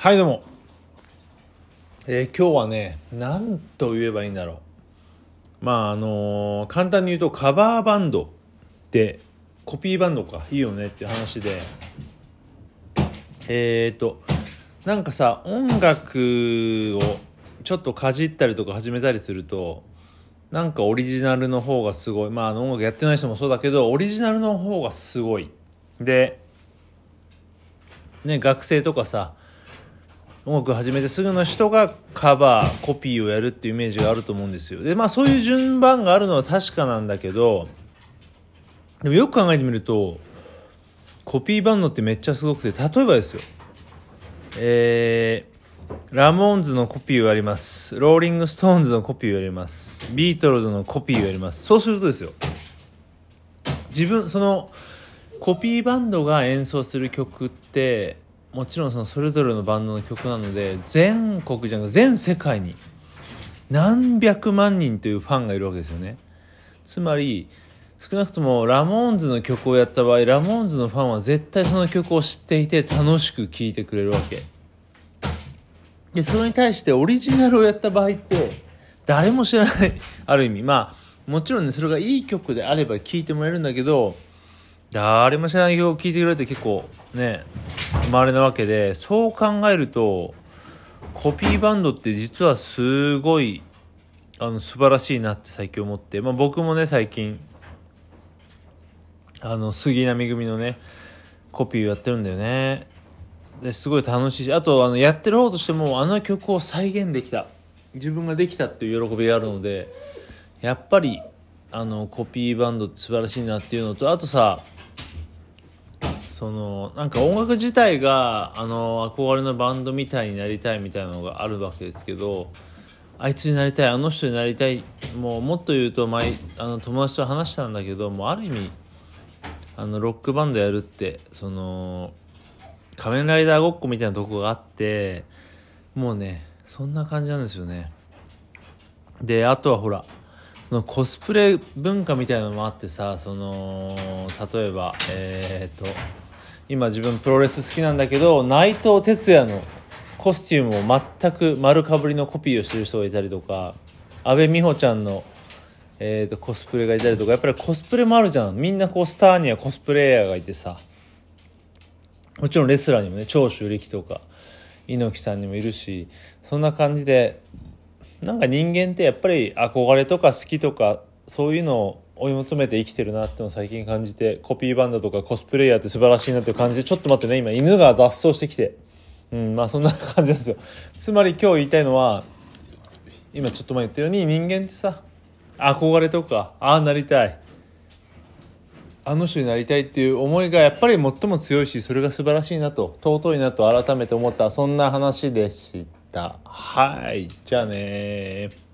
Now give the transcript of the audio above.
はいどうも、えー今日はね何と言えばいいんだろう。まああのー簡単に言うとカバーバンドってコピーバンドかいいよねって話で。えーとなんかさ音楽をちょっとかじったりとか始めたりするとなんかオリジナルの方がすごい。まああの音楽やってない人もそうだけどオリジナルの方がすごい。でね学生とかさ音楽始めてすぐの人がカバーコピーをやるっていうイメージがあると思うんですよ。でまあそういう順番があるのは確かなんだけどでもよく考えてみるとコピーバンドってめっちゃすごくて例えばですよ。えー、ラモーンズのコピーをやります。ローリング・ストーンズのコピーをやります。ビートルズのコピーをやります。そうするとですよ。自分そのコピーバンドが演奏する曲ってもちろんそのそれぞれのバンドの曲なので全国じゃなく全世界に何百万人というファンがいるわけですよね。つまり少なくともラモーンズの曲をやった場合ラモーンズのファンは絶対その曲を知っていて楽しく聴いてくれるわけ。でそれに対してオリジナルをやった場合って誰も知らない。ある意味。まあもちろんねそれがいい曲であれば聴いてもらえるんだけど誰も知らない曲を聴いてくれて結構ね稀なわけでそう考えるとコピーバンドって実はすごいあの素晴らしいなって最近思って、まあ、僕もね最近あの杉並組のねコピーをやってるんだよね。ですごい楽しいしあとあのやってる方としてもあの曲を再現できた。自分ができたっていう喜びがあるのでやっぱりあのコピーバンドって素晴らしいなっていうのとあとさそのなんか音楽自体があの憧れのバンドみたいになりたいみたいなのがあるわけですけどあいつになりたいあの人になりたいもうもっと言うと前あの友達と話したんだけどもうある意味あのロックバンドやるってその仮面ライダーごっこみたいなとこがあってもうねそんな感じなんですよね。であとはほらそのコスプレ文化みたいなのもあってさその例えばえー、っと今自分プロレス好きなんだけど内藤哲也のコスチュームを全く丸かぶりのコピーをしてる人がいたりとか阿部美穂ちゃんの、えー、とコスプレがいたりとかやっぱりコスプレもあるじゃん。みんなこうスターにはコスプレイヤーがいてさ。もちろんレスラーにもね長州力とか猪木さんにもいるしそんな感じでなんか人間ってやっぱり憧れとか好きとかそういうのを追い求めて生きてるなっての最近感じてコピーバンドとかコスプレイヤーって素晴らしいなって感じでちょっと待ってね今犬が脱走してきて。うんまあそんな感じなんですよ。つまり今日言いたいのは今ちょっと前言ったように人間ってさ憧れとかああなりたいあの人になりたいっていう思いがやっぱり最も強いしそれが素晴らしいなと尊いなと改めて思ったそんな話でした。はいじゃあね